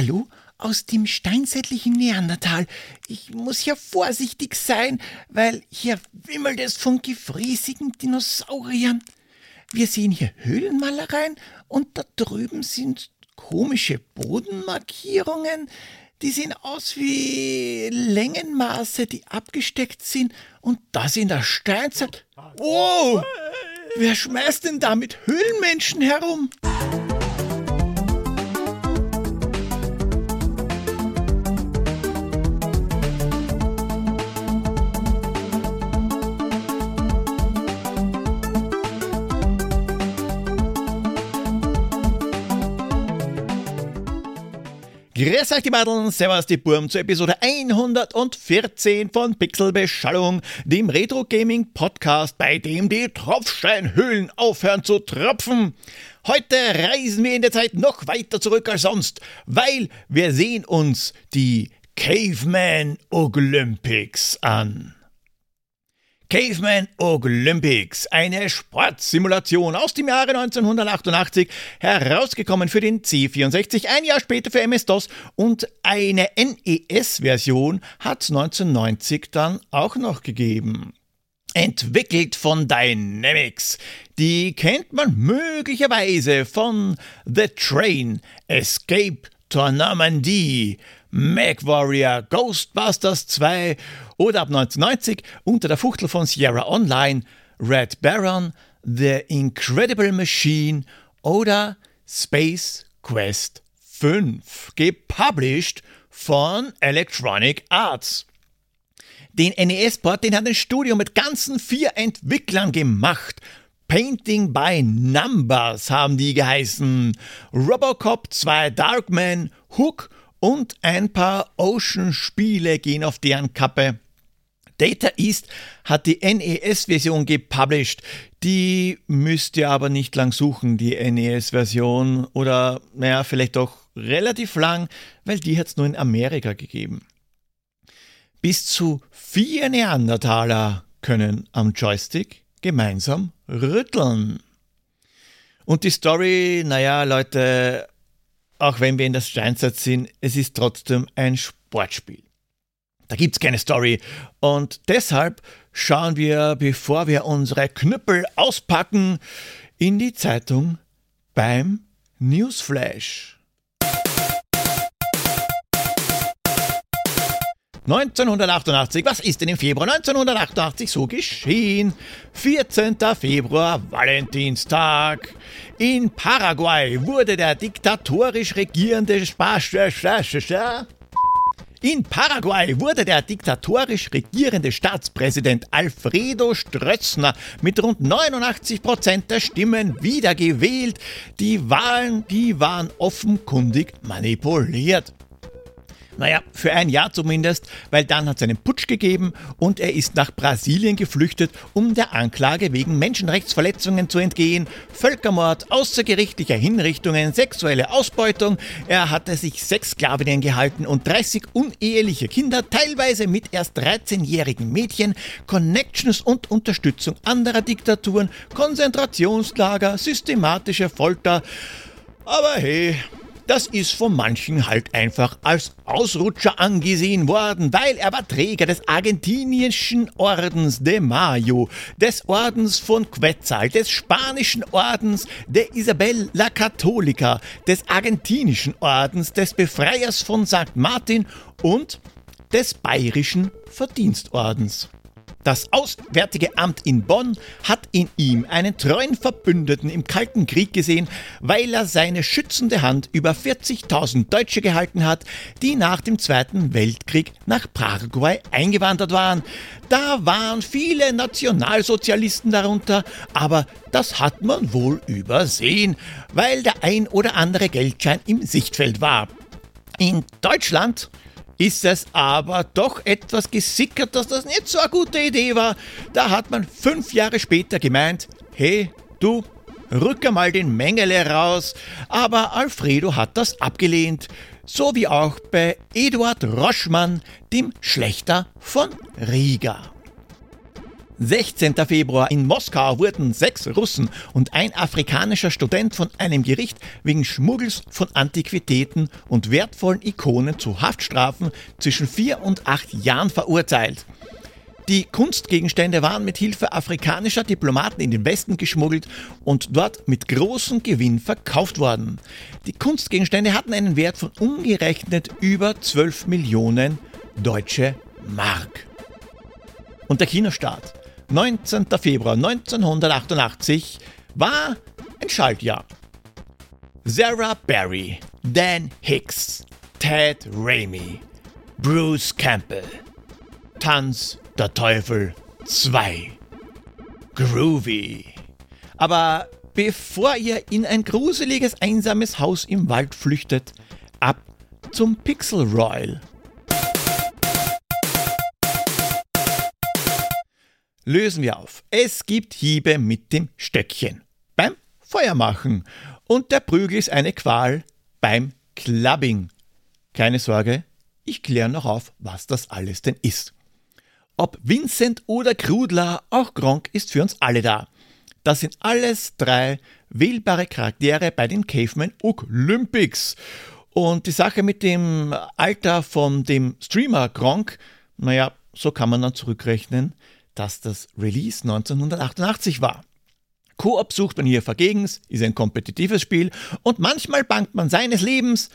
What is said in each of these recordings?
Hallo? Aus dem steinzeitlichen Neandertal. Ich muss hier vorsichtig sein, weil hier wimmelt es von gefräßigen Dinosauriern. Wir sehen hier Höhlenmalereien und da drüben sind komische Bodenmarkierungen. Die sehen aus wie Längenmaße, die abgesteckt sind. Und das in der Steinzeit. Wow! Wer schmeißt denn da mit Höhlenmenschen herum? Grüß euch die Madeln, servus die Burm zur Episode 114 von Pixelbeschallung, dem Retro Gaming Podcast, bei dem die Tropfsteinhöhlen aufhören zu tropfen. Heute reisen wir in der Zeit noch weiter zurück als sonst, weil wir sehen uns die Caveman Olympics an. Caveman Olympics, eine Sportsimulation aus dem Jahre 1988, herausgekommen für den C64, ein Jahr später für MS-DOS und eine NES-Version hat es 1990 dann auch noch gegeben. Entwickelt von Dynamics. Die kennt man möglicherweise von The Train, Escape to Normandie, MacWarrior, Ghostbusters 2 oder ab 1990 unter der Fuchtel von Sierra Online Red Baron, The Incredible Machine oder Space Quest 5, gepublished von Electronic Arts. Den NES-Port, den hat ein Studio mit ganzen vier Entwicklern gemacht. Painting by Numbers haben die geheißen. Robocop 2 Darkman, Hook und ein paar Ocean-Spiele gehen auf deren Kappe. Data East hat die NES-Version gepublished. Die müsst ihr aber nicht lang suchen, die NES-Version. Oder, naja, vielleicht doch relativ lang, weil die hat es nur in Amerika gegeben. Bis zu vier Neandertaler können am Joystick gemeinsam rütteln. Und die Story, naja, Leute, auch wenn wir in der Steinzeit sind, es ist trotzdem ein Sportspiel. Da gibt es keine Story. Und deshalb schauen wir, bevor wir unsere Knüppel auspacken, in die Zeitung beim Newsflash. 1988, was ist denn im Februar 1988 so geschehen? 14. Februar, Valentinstag. In Paraguay wurde der diktatorisch regierende in Paraguay wurde der diktatorisch regierende Staatspräsident Alfredo Strötzner mit rund 89 Prozent der Stimmen wiedergewählt. Die Wahlen, die waren offenkundig manipuliert. Naja, für ein Jahr zumindest, weil dann hat es einen Putsch gegeben und er ist nach Brasilien geflüchtet, um der Anklage wegen Menschenrechtsverletzungen zu entgehen, Völkermord, außergerichtlicher Hinrichtungen, sexuelle Ausbeutung. Er hatte sich sechs Sklavinnen gehalten und 30 uneheliche Kinder, teilweise mit erst 13-jährigen Mädchen, Connections und Unterstützung anderer Diktaturen, Konzentrationslager, systematische Folter. Aber hey, das ist von manchen halt einfach als Ausrutscher angesehen worden, weil er war Träger des argentinischen Ordens de Mayo, des Ordens von Quetzal, des spanischen Ordens der Isabel la Católica, des argentinischen Ordens des Befreiers von St. Martin und des bayerischen Verdienstordens. Das Auswärtige Amt in Bonn hat in ihm einen treuen Verbündeten im Kalten Krieg gesehen, weil er seine schützende Hand über 40.000 Deutsche gehalten hat, die nach dem Zweiten Weltkrieg nach Paraguay eingewandert waren. Da waren viele Nationalsozialisten darunter, aber das hat man wohl übersehen, weil der ein oder andere Geldschein im Sichtfeld war. In Deutschland ist es aber doch etwas gesickert, dass das nicht so eine gute Idee war. Da hat man fünf Jahre später gemeint, hey, du, rück einmal den Mengele raus. Aber Alfredo hat das abgelehnt. So wie auch bei Eduard Roschmann, dem Schlechter von Riga. 16. Februar in Moskau wurden sechs Russen und ein afrikanischer Student von einem Gericht wegen Schmuggels von Antiquitäten und wertvollen Ikonen zu Haftstrafen zwischen vier und acht Jahren verurteilt. Die Kunstgegenstände waren mit Hilfe afrikanischer Diplomaten in den Westen geschmuggelt und dort mit großem Gewinn verkauft worden. Die Kunstgegenstände hatten einen Wert von umgerechnet über 12 Millionen deutsche Mark. Und der Kinostart 19. Februar 1988 war ein Schaltjahr. Sarah Barry, Dan Hicks, Ted Raimi, Bruce Campbell, Tanz der Teufel 2. Groovy. Aber bevor ihr in ein gruseliges, einsames Haus im Wald flüchtet, ab zum Pixel Royal. Lösen wir auf. Es gibt Hiebe mit dem Stöckchen beim Feuermachen und der Prügel ist eine Qual beim Clubbing. Keine Sorge, ich kläre noch auf, was das alles denn ist. Ob Vincent oder Krudler, auch Gronk ist für uns alle da. Das sind alles drei wählbare Charaktere bei den Caveman Olympics. Und die Sache mit dem Alter von dem Streamer Gronk, naja, so kann man dann zurückrechnen, dass das Release 1988 war. Koop sucht man hier vergegens, ist ein kompetitives Spiel und manchmal bangt man seines Lebens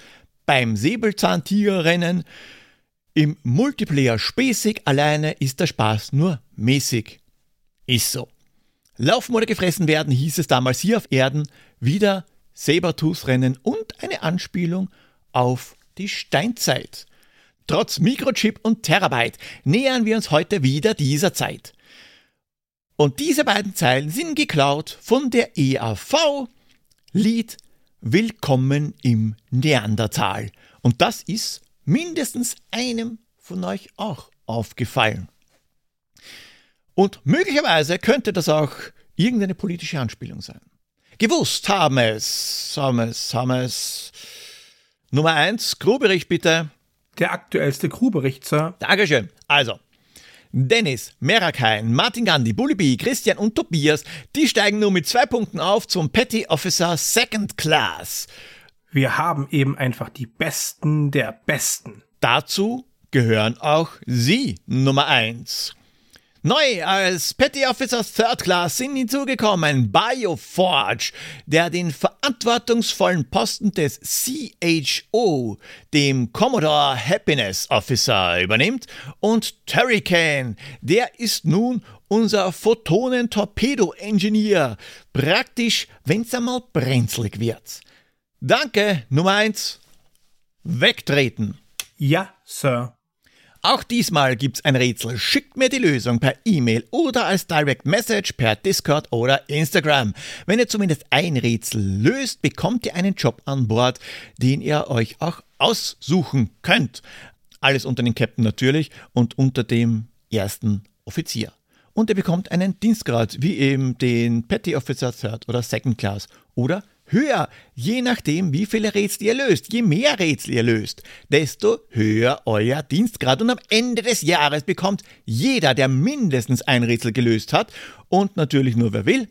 beim Säbelzahntigerrennen im Multiplayer späßig, alleine ist der Spaß nur mäßig. Ist so. Laufen oder gefressen werden hieß es damals hier auf Erden wieder Sabertooth-Rennen und eine Anspielung auf die Steinzeit. Trotz Mikrochip und Terabyte nähern wir uns heute wieder dieser Zeit. Und diese beiden Zeilen sind geklaut von der EAV Lied Willkommen im Neandertal. Und das ist mindestens einem von euch auch aufgefallen. Und möglicherweise könnte das auch irgendeine politische Anspielung sein. Gewusst haben es, haben es, haben es. Nummer eins, Crew-Bericht bitte. Der aktuellste Crew-Bericht, Sir. Dankeschön. Also, Dennis, Merakain, Martin Gandhi, Bullibi, Christian und Tobias, die steigen nur mit zwei Punkten auf zum Petty Officer Second Class. Wir haben eben einfach die Besten der Besten. Dazu gehören auch Sie, Nummer 1. Neu als Petty Officers Third Class sind hinzugekommen Bioforge, der den verantwortungsvollen Posten des CHO, dem Commodore Happiness Officer, übernimmt, und Turrican, der ist nun unser Photonen-Torpedo-Engineer, praktisch, wenn's einmal brenzlig wird. Danke, Nummer eins. Wegtreten. Ja, Sir. Auch diesmal gibt's ein Rätsel. Schickt mir die Lösung per E-Mail oder als Direct Message per Discord oder Instagram. Wenn ihr zumindest ein Rätsel löst, bekommt ihr einen Job an Bord, den ihr euch auch aussuchen könnt. Alles unter den Captain natürlich und unter dem ersten Offizier. Und ihr bekommt einen Dienstgrad, wie eben den Petty Officer Third oder Second Class oder höher, je nachdem, wie viele Rätsel ihr löst. Je mehr Rätsel ihr löst, desto höher euer Dienstgrad. Und am Ende des Jahres bekommt jeder, der mindestens ein Rätsel gelöst hat, und natürlich nur wer will,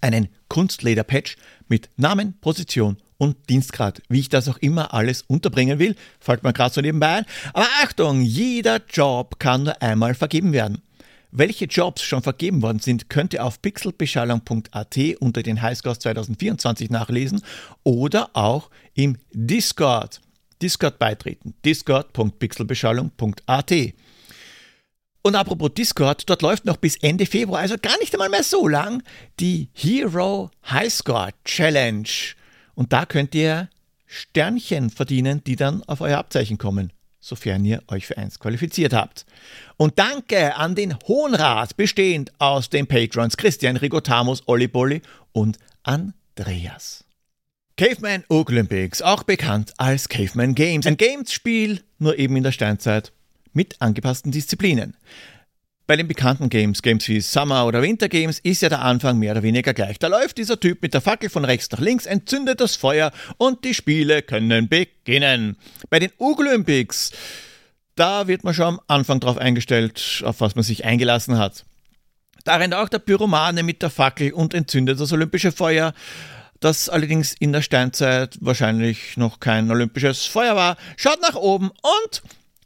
einen Kunstleder-Patch mit Namen, Position und Dienstgrad. Wie ich das auch immer alles unterbringen will, fällt mir gerade so nebenbei ein. Aber Achtung, jeder Job kann nur einmal vergeben werden. Welche Jobs schon vergeben worden sind, könnt ihr auf pixelbeschallung.at unter den Highscores 2024 nachlesen oder auch im Discord. Discord beitreten. discord.pixelbeschallung.at. Und apropos Discord, dort läuft noch bis Ende Februar, also gar nicht einmal mehr so lang, die Hero Highscore Challenge. Und da könnt ihr Sternchen verdienen, die dann auf euer Abzeichen kommen sofern ihr euch für eins qualifiziert habt. Und danke an den Hohen Rat, bestehend aus den Patrons Christian Rigotamus, Olli Bolli und Andreas. Caveman Olympics, auch bekannt als Caveman Games. Ein Games-Spiel, nur eben in der Steinzeit, mit angepassten Disziplinen. Bei den bekannten Games, Games wie Summer oder Winter Games, ist ja der Anfang mehr oder weniger gleich. Da läuft dieser Typ mit der Fackel von rechts nach links, entzündet das Feuer und die Spiele können beginnen. Bei den Olympics, da wird man schon am Anfang drauf eingestellt, auf was man sich eingelassen hat. Da rennt auch der Pyromane mit der Fackel und entzündet das olympische Feuer, das allerdings in der Steinzeit wahrscheinlich noch kein olympisches Feuer war, schaut nach oben und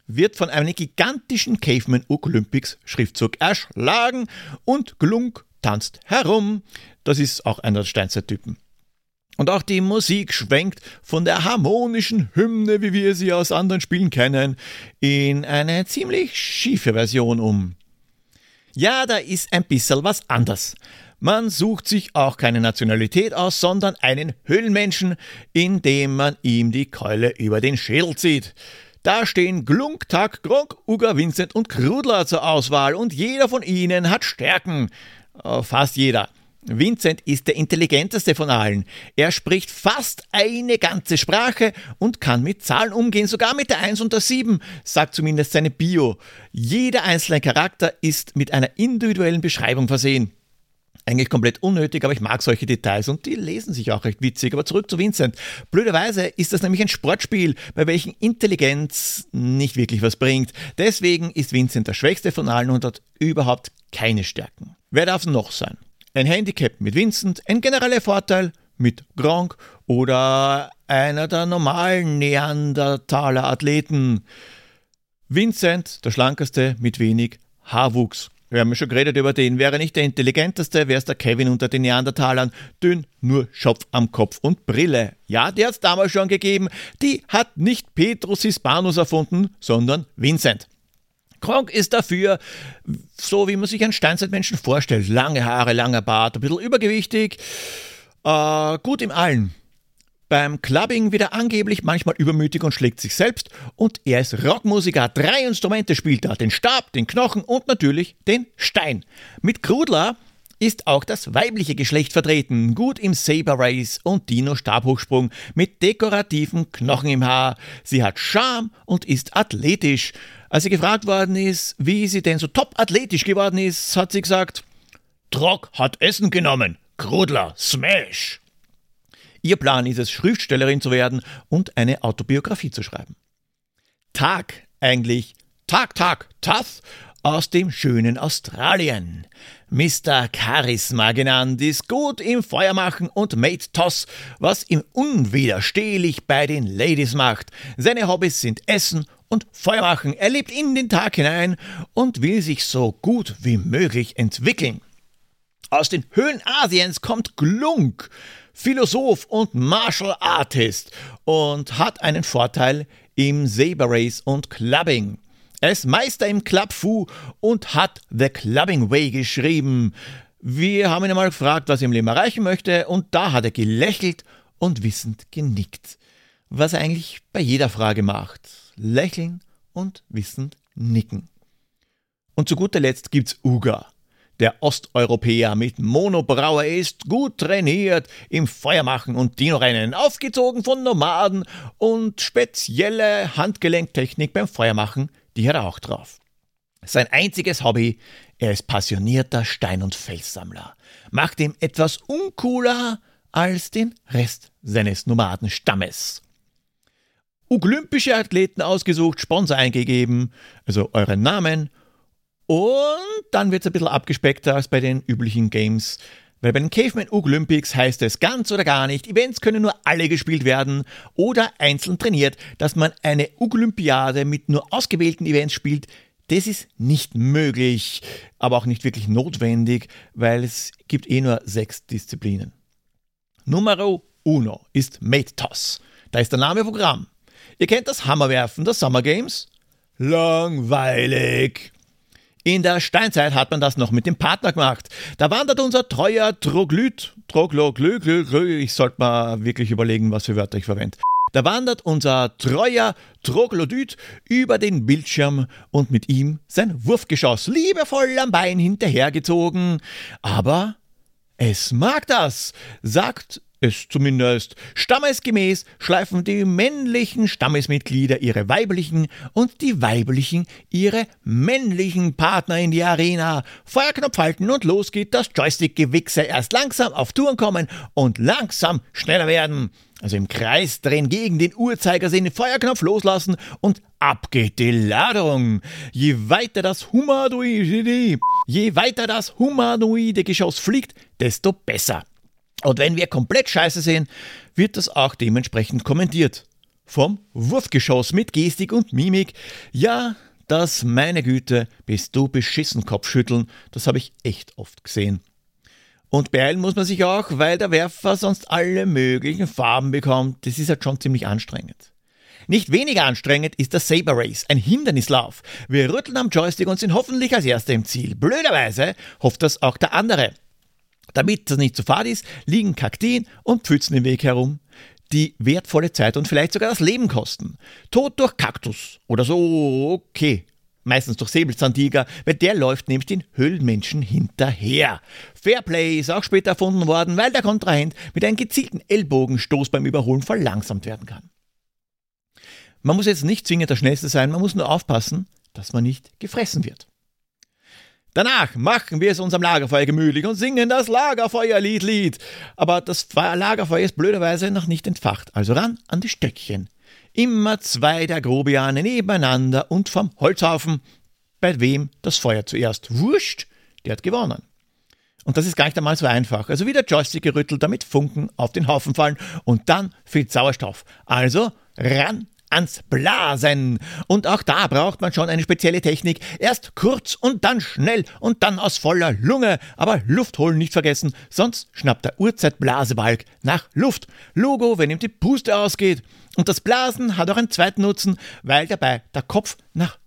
wird von einem gigantischen Caveman Olympics Schriftzug erschlagen und Glunk tanzt herum. Das ist auch einer der Steinzeittypen. Und auch die Musik schwenkt von der harmonischen Hymne, wie wir sie aus anderen Spielen kennen, in eine ziemlich schiefe Version um. Ja, da ist ein bisschen was anders. Man sucht sich auch keine Nationalität aus, sondern einen Höhlenmenschen, indem man ihm die Keule über den Schädel zieht. Da stehen Glunk, Tak, Gronk, Uga, Vincent und Krudler zur Auswahl und jeder von ihnen hat Stärken. Äh, fast jeder. Vincent ist der intelligenteste von allen. Er spricht fast eine ganze Sprache und kann mit Zahlen umgehen, sogar mit der 1 und der 7, sagt zumindest seine Bio. Jeder einzelne Charakter ist mit einer individuellen Beschreibung versehen. Eigentlich komplett unnötig, aber ich mag solche Details und die lesen sich auch recht witzig. Aber zurück zu Vincent. Blöderweise ist das nämlich ein Sportspiel, bei welchem Intelligenz nicht wirklich was bringt. Deswegen ist Vincent der schwächste von allen und hat überhaupt keine Stärken. Wer darf es noch sein? ein Handicap mit Vincent, ein genereller Vorteil mit Gronk oder einer der normalen Neandertaler Athleten. Vincent, der schlankeste mit wenig Haarwuchs. Wir haben schon geredet über den. Wäre nicht der intelligenteste, wäre es der Kevin unter den Neandertalern. Dünn, nur Schopf am Kopf und Brille. Ja, die hat es damals schon gegeben. Die hat nicht Petrus Hispanus erfunden, sondern Vincent. Kronk ist dafür, so wie man sich einen Steinzeitmenschen vorstellt. Lange Haare, langer Bart, ein bisschen übergewichtig, äh, gut im Allen. Beim Clubbing wird er angeblich manchmal übermütig und schlägt sich selbst. Und er ist Rockmusiker. Drei Instrumente spielt er: den Stab, den Knochen und natürlich den Stein. Mit Krudler ist auch das weibliche Geschlecht vertreten, gut im Saber Race und Dino Stabhochsprung mit dekorativen Knochen im Haar. Sie hat Charme und ist athletisch. Als sie gefragt worden ist, wie sie denn so top athletisch geworden ist, hat sie gesagt, Trock hat Essen genommen, Krudler, Smash. Ihr Plan ist es, Schriftstellerin zu werden und eine Autobiografie zu schreiben. Tag eigentlich, Tag, Tag, Tough aus dem schönen Australien. Mr. Charisma genannt, ist gut im Feuermachen und Mate Toss, was ihm unwiderstehlich bei den Ladies macht. Seine Hobbys sind Essen und Feuer machen. Er lebt in den Tag hinein und will sich so gut wie möglich entwickeln. Aus den Höhlen Asiens kommt Glunk, Philosoph und Martial Artist und hat einen Vorteil im Saber Race und Clubbing. Er ist Meister im Club Fu und hat The Clubbing Way geschrieben. Wir haben ihn einmal gefragt, was er im Leben erreichen möchte, und da hat er gelächelt und wissend genickt. Was er eigentlich bei jeder Frage macht lächeln und wissend nicken. Und zu guter Letzt gibt's Uga. Der Osteuropäer mit Monobraue ist gut trainiert im Feuermachen und Dino-Rennen, aufgezogen von Nomaden und spezielle Handgelenktechnik beim Feuermachen, die hat er auch drauf. Sein einziges Hobby, er ist passionierter Stein- und Felssammler, macht ihm etwas uncooler als den Rest seines Nomadenstammes. Olympische Athleten ausgesucht, Sponsor eingegeben, also euren Namen. Und dann wird es ein bisschen abgespeckter als bei den üblichen Games. Weil bei den Caveman Olympics heißt es ganz oder gar nicht, Events können nur alle gespielt werden oder einzeln trainiert, dass man eine Olympiade mit nur ausgewählten Events spielt. Das ist nicht möglich, aber auch nicht wirklich notwendig, weil es gibt eh nur sechs Disziplinen. Numero uno ist Mate Toss. Da ist der Name Programm. Ihr kennt das Hammerwerfen der Summer Games? Langweilig. In der Steinzeit hat man das noch mit dem Partner gemacht. Da wandert unser treuer Troglyt, Trogloglü, ich sollte mal wirklich überlegen, was für Wörter ich verwende. Da wandert unser treuer Troglodyt über den Bildschirm und mit ihm sein Wurfgeschoss liebevoll am Bein hinterhergezogen. Aber es mag das, sagt es zumindest. Stammesgemäß schleifen die männlichen Stammesmitglieder ihre weiblichen und die weiblichen ihre männlichen Partner in die Arena. Feuerknopf halten und los geht das Joystick-Gewichse. Erst langsam auf Touren kommen und langsam schneller werden. Also im Kreis drehen gegen den Uhrzeigersinn Feuerknopf loslassen und ab geht die Ladung. Je weiter das humanoide, je weiter das humanoide Geschoss fliegt, desto besser. Und wenn wir komplett scheiße sehen, wird das auch dementsprechend kommentiert. Vom Wurfgeschoss mit Gestik und Mimik. Ja, das, meine Güte, bist du beschissen Kopfschütteln. Das habe ich echt oft gesehen. Und beeilen muss man sich auch, weil der Werfer sonst alle möglichen Farben bekommt. Das ist halt schon ziemlich anstrengend. Nicht weniger anstrengend ist der Saber Race, ein Hindernislauf. Wir rütteln am Joystick und sind hoffentlich als Erster im Ziel. Blöderweise hofft das auch der andere. Damit das nicht zu fad ist, liegen Kakteen und Pfützen im Weg herum, die wertvolle Zeit und vielleicht sogar das Leben kosten. Tod durch Kaktus oder so, okay. Meistens durch Säbelzahntiger, weil der läuft nämlich den Höhlenmenschen hinterher. Fairplay ist auch später erfunden worden, weil der Kontrahent mit einem gezielten Ellbogenstoß beim Überholen verlangsamt werden kann. Man muss jetzt nicht zwingend der Schnellste sein, man muss nur aufpassen, dass man nicht gefressen wird. Danach machen wir es uns am Lagerfeuer gemütlich und singen das Lagerfeuerlied, Lied. Aber das Lagerfeuer ist blöderweise noch nicht entfacht, also ran an die Stöckchen. Immer zwei der Grobiane nebeneinander und vom Holzhaufen. Bei wem das Feuer zuerst wurscht, der hat gewonnen. Und das ist gar nicht einmal so einfach. Also wieder Joystick gerüttelt, damit Funken auf den Haufen fallen und dann fehlt Sauerstoff. Also ran ans Blasen. Und auch da braucht man schon eine spezielle Technik. Erst kurz und dann schnell und dann aus voller Lunge. Aber Luft holen nicht vergessen, sonst schnappt der Urzeitblasebalg nach Luft. Logo, wenn ihm die Puste ausgeht. Und das Blasen hat auch einen zweiten Nutzen, weil dabei der Kopf nach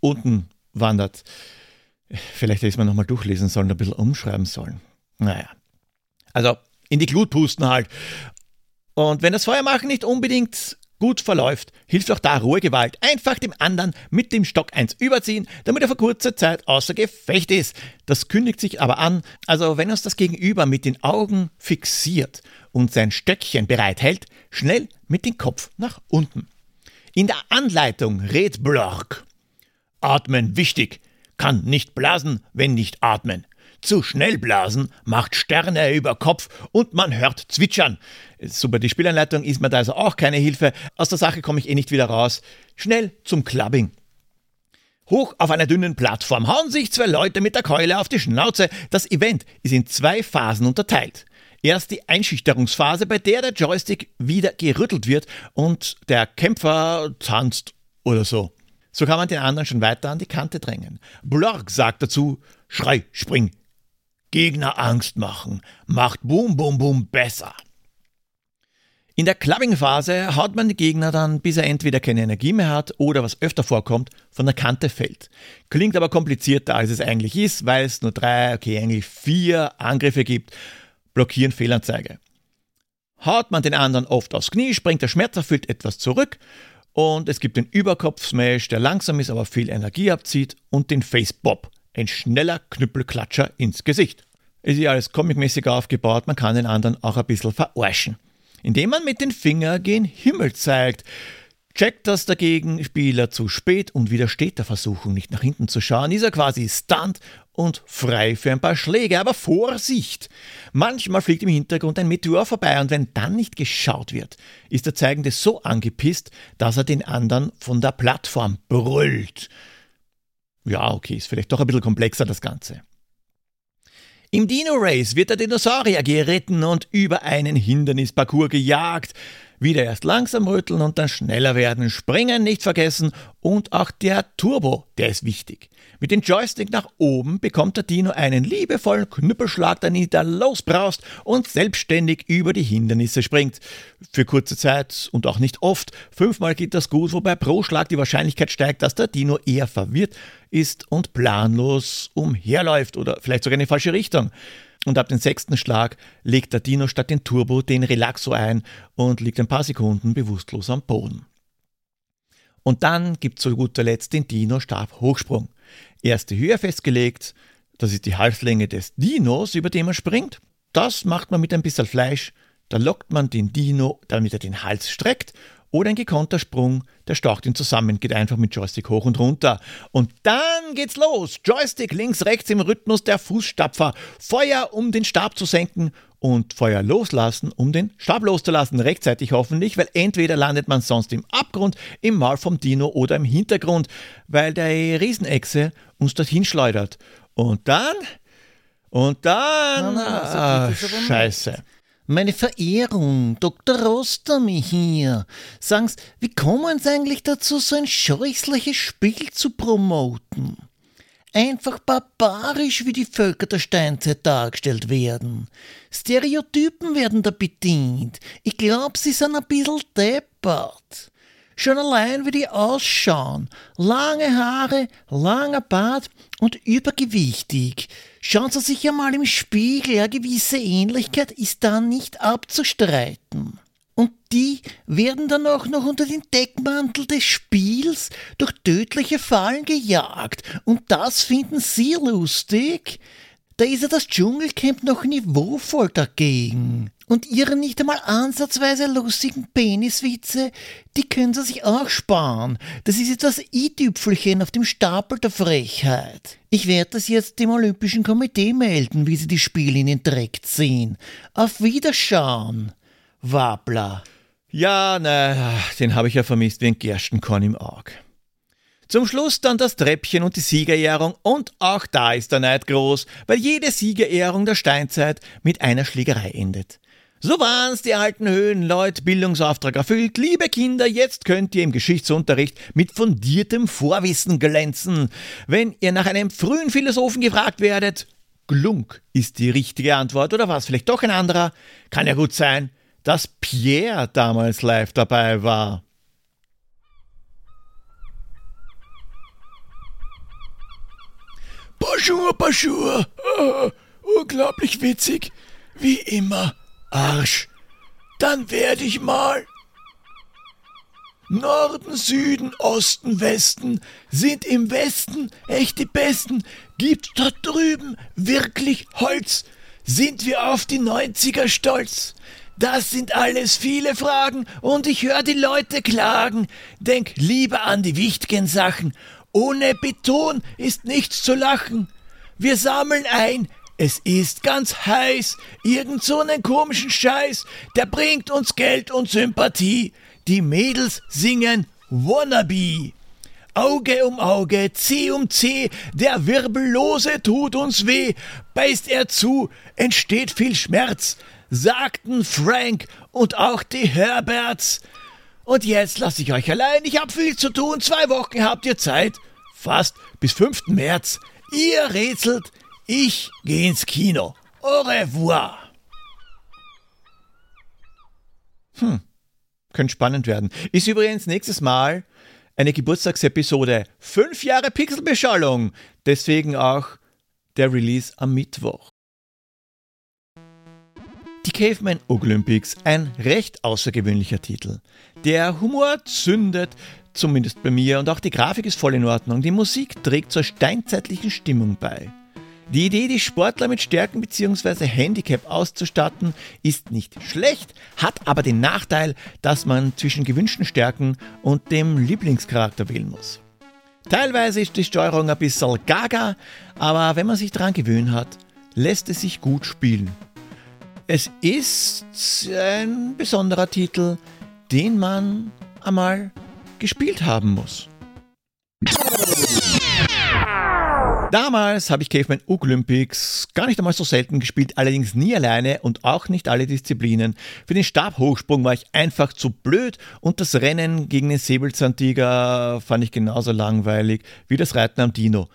unten wandert. Vielleicht hätte ich es mal nochmal durchlesen sollen, ein bisschen umschreiben sollen. Naja. Also in die Glut pusten halt. Und wenn das Feuermachen nicht unbedingt gut verläuft, hilft auch da rohe Gewalt. Einfach dem anderen mit dem Stock eins überziehen, damit er für kurze Zeit außer Gefecht ist. Das kündigt sich aber an. Also wenn uns das Gegenüber mit den Augen fixiert und sein Stöckchen bereithält, schnell mit dem Kopf nach unten. In der Anleitung rät Blork. Atmen wichtig. Kann nicht blasen, wenn nicht atmen. Zu schnell blasen macht Sterne über Kopf und man hört zwitschern. Super, die Spielanleitung ist mir da also auch keine Hilfe. Aus der Sache komme ich eh nicht wieder raus. Schnell zum Clubbing. Hoch auf einer dünnen Plattform hauen sich zwei Leute mit der Keule auf die Schnauze. Das Event ist in zwei Phasen unterteilt. Erst die Einschüchterungsphase, bei der der Joystick wieder gerüttelt wird und der Kämpfer tanzt oder so. So kann man den anderen schon weiter an die Kante drängen. Blorg sagt dazu: Schrei, spring, Gegner Angst machen, macht Boom Boom Boom besser. In der Clubbing-Phase haut man den Gegner dann, bis er entweder keine Energie mehr hat oder, was öfter vorkommt, von der Kante fällt. Klingt aber komplizierter, als es eigentlich ist, weil es nur drei, okay, eigentlich vier Angriffe gibt. Blockieren Fehlanzeige. Haut man den anderen oft aufs Knie, springt der schmerzerfüllt etwas zurück und es gibt den Überkopf-Smash, der langsam ist, aber viel Energie abzieht und den Face-Bob, ein schneller Knüppelklatscher ins Gesicht. Es ist ja alles comicmäßig aufgebaut, man kann den anderen auch ein bisschen verarschen. Indem man mit den Fingern gen Himmel zeigt. Checkt das der Gegenspieler zu spät und widersteht der Versuchung, nicht nach hinten zu schauen, ist er quasi stunt und frei für ein paar Schläge. Aber Vorsicht! Manchmal fliegt im Hintergrund ein Meteor vorbei und wenn dann nicht geschaut wird, ist der Zeigende so angepisst, dass er den anderen von der Plattform brüllt. Ja, okay, ist vielleicht doch ein bisschen komplexer das Ganze. Im Dino Race wird der Dinosaurier geritten und über einen Hindernisparcours gejagt. Wieder erst langsam rütteln und dann schneller werden. Springen nicht vergessen und auch der Turbo, der ist wichtig. Mit dem Joystick nach oben bekommt der Dino einen liebevollen Knüppelschlag, der nieder losbraust und selbstständig über die Hindernisse springt. Für kurze Zeit und auch nicht oft. Fünfmal geht das gut, wobei pro Schlag die Wahrscheinlichkeit steigt, dass der Dino eher verwirrt ist und planlos umherläuft oder vielleicht sogar in die falsche Richtung. Und ab dem sechsten Schlag legt der Dino statt den Turbo den Relaxo ein und liegt ein paar Sekunden bewusstlos am Boden. Und dann gibt zu guter Letzt den Dino-Stab-Hochsprung. Erste Höhe festgelegt, das ist die Halslänge des Dinos, über den man springt. Das macht man mit ein bisschen Fleisch. Da lockt man den Dino, damit er den Hals streckt oder ein gekonnter Sprung, der staucht ihn zusammen, geht einfach mit Joystick hoch und runter. Und dann geht's los. Joystick links, rechts im Rhythmus der Fußstapfer. Feuer, um den Stab zu senken und Feuer loslassen, um den Stab loszulassen. Rechtzeitig hoffentlich, weil entweder landet man sonst im Abgrund, im Maul vom Dino oder im Hintergrund, weil der Riesenechse uns dorthin schleudert. Und dann... Und dann... Na, na, so ah, scheiße. Meine Verehrung, Dr. Rostami hier. Sagen Sie, wie kommen Sie eigentlich dazu, so ein scheußliches Spiel zu promoten? Einfach barbarisch, wie die Völker der Steinzeit dargestellt werden. Stereotypen werden da bedient. Ich glaub, sie sind ein bisschen deppert. Schon allein wie die ausschauen. Lange Haare, langer Bart und übergewichtig. Schauen Sie sich ja mal im Spiegel, eine gewisse Ähnlichkeit ist da nicht abzustreiten. Und die werden dann auch noch unter den Deckmantel des Spiels durch tödliche Fallen gejagt. Und das finden Sie lustig? Da ist ja das Dschungelcamp noch niveauvoll dagegen. Und ihre nicht einmal ansatzweise lustigen Peniswitze, die können sie sich auch sparen. Das ist jetzt das i-Tüpfelchen auf dem Stapel der Frechheit. Ich werde das jetzt dem Olympischen Komitee melden, wie sie die Spiele in den Dreck ziehen. Auf Wiederschauen, Wabler. Ja, na, den habe ich ja vermisst wie ein Gerstenkorn im Auge. Zum Schluss dann das Treppchen und die Siegerehrung und auch da ist der Neid groß, weil jede Siegerehrung der Steinzeit mit einer Schlägerei endet. So waren's die alten Höhenleut, Bildungsauftrag erfüllt. Liebe Kinder, jetzt könnt ihr im Geschichtsunterricht mit fundiertem Vorwissen glänzen. Wenn ihr nach einem frühen Philosophen gefragt werdet, Glunk ist die richtige Antwort oder was vielleicht doch ein anderer, kann ja gut sein, dass Pierre damals live dabei war. Bonjour, bonjour. Ah, unglaublich witzig. Wie immer. Arsch. Dann werde ich mal. Norden, Süden, Osten, Westen sind im Westen echt die Besten. Gibt's dort drüben wirklich Holz? Sind wir auf die 90er stolz? Das sind alles viele Fragen und ich höre die Leute klagen. Denk lieber an die wichtigen Sachen. Ohne Beton ist nichts zu lachen. Wir sammeln ein, es ist ganz heiß, irgend so einen komischen Scheiß, der bringt uns Geld und Sympathie. Die Mädels singen Wannabe. Auge um Auge, C um C, der Wirbellose tut uns weh. Beißt er zu, entsteht viel Schmerz, sagten Frank und auch die Herberts. Und jetzt lasse ich euch allein, ich hab viel zu tun, zwei Wochen habt ihr Zeit. Fast bis 5. März. Ihr rätselt, ich geh ins Kino. Au revoir. Könnte spannend werden. Ist übrigens nächstes Mal eine Geburtstagsepisode. Fünf Jahre Pixelbeschallung. Deswegen auch der Release am Mittwoch. Die Caveman Olympics, ein recht außergewöhnlicher Titel. Der Humor zündet, zumindest bei mir, und auch die Grafik ist voll in Ordnung. Die Musik trägt zur steinzeitlichen Stimmung bei. Die Idee, die Sportler mit Stärken bzw. Handicap auszustatten, ist nicht schlecht, hat aber den Nachteil, dass man zwischen gewünschten Stärken und dem Lieblingscharakter wählen muss. Teilweise ist die Steuerung ein bisschen gaga, aber wenn man sich daran gewöhnt hat, lässt es sich gut spielen. Es ist ein besonderer Titel, den man einmal gespielt haben muss. Damals habe ich Caveman Olympics gar nicht einmal so selten gespielt, allerdings nie alleine und auch nicht alle Disziplinen. Für den Stabhochsprung war ich einfach zu blöd und das Rennen gegen den Säbelzahntiger fand ich genauso langweilig wie das Reiten am Dino.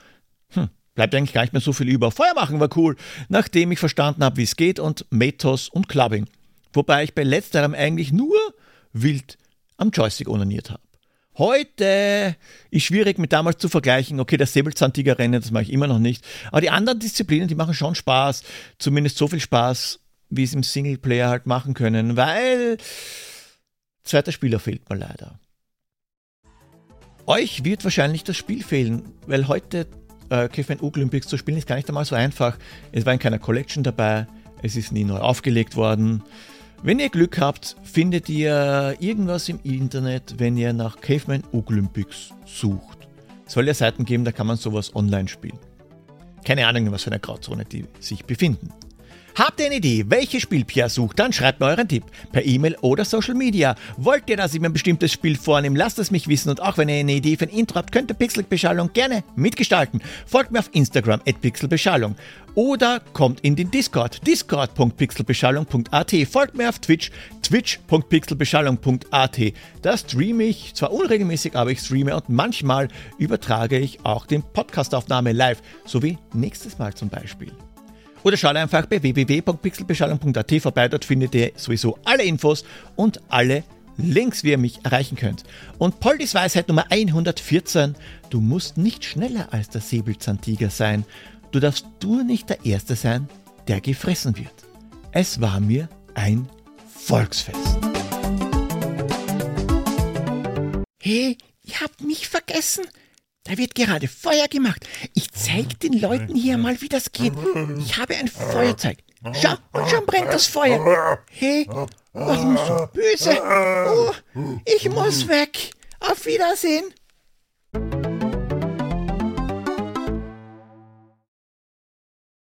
Hm, bleibt eigentlich gar nicht mehr so viel über. Feuer machen war cool, nachdem ich verstanden habe, wie es geht und Metos und Clubbing. Wobei ich bei letzterem eigentlich nur wild am Joystick onaniert habe. Heute ist schwierig mit damals zu vergleichen. Okay, das Säbelzahntiger-Rennen, das mache ich immer noch nicht. Aber die anderen Disziplinen, die machen schon Spaß. Zumindest so viel Spaß, wie es im Singleplayer halt machen können, weil zweiter Spieler fehlt mir leider. Euch wird wahrscheinlich das Spiel fehlen, weil heute äh, Caveman Olympics zu spielen ist gar nicht einmal so einfach. Es war in keiner Collection dabei, es ist nie neu aufgelegt worden. Wenn ihr Glück habt, findet ihr irgendwas im Internet, wenn ihr nach Caveman Olympics sucht. Es soll ja Seiten geben, da kann man sowas online spielen. Keine Ahnung, was für einer Grauzone die sich befinden. Habt ihr eine Idee, welches Spiel Pierre sucht? Dann schreibt mir euren Tipp per E-Mail oder Social Media. Wollt ihr, dass ich mir ein bestimmtes Spiel vornehme? Lasst es mich wissen und auch wenn ihr eine Idee für ein Intro habt, könnt ihr Pixelbeschallung gerne mitgestalten. Folgt mir auf Instagram at pixelbeschallung oder kommt in den Discord discord.pixelbeschallung.at. Folgt mir auf Twitch twitch.pixelbeschallung.at. Da streame ich zwar unregelmäßig, aber ich streame und manchmal übertrage ich auch den Podcastaufnahme live, so wie nächstes Mal zum Beispiel. Oder schaut einfach bei www.pixelbeschallung.at vorbei, dort findet ihr sowieso alle Infos und alle Links, wie ihr mich erreichen könnt. Und Poldis Weisheit Nummer 114, du musst nicht schneller als der Säbelzahntiger sein. Du darfst du nicht der Erste sein, der gefressen wird. Es war mir ein Volksfest. Hey, ihr habt mich vergessen. Da wird gerade Feuer gemacht. Ich zeig den Leuten hier mal, wie das geht. Ich habe ein Feuerzeug. Schau, und schon brennt das Feuer. Hey, warum so böse? Oh, ich muss weg. Auf Wiedersehen.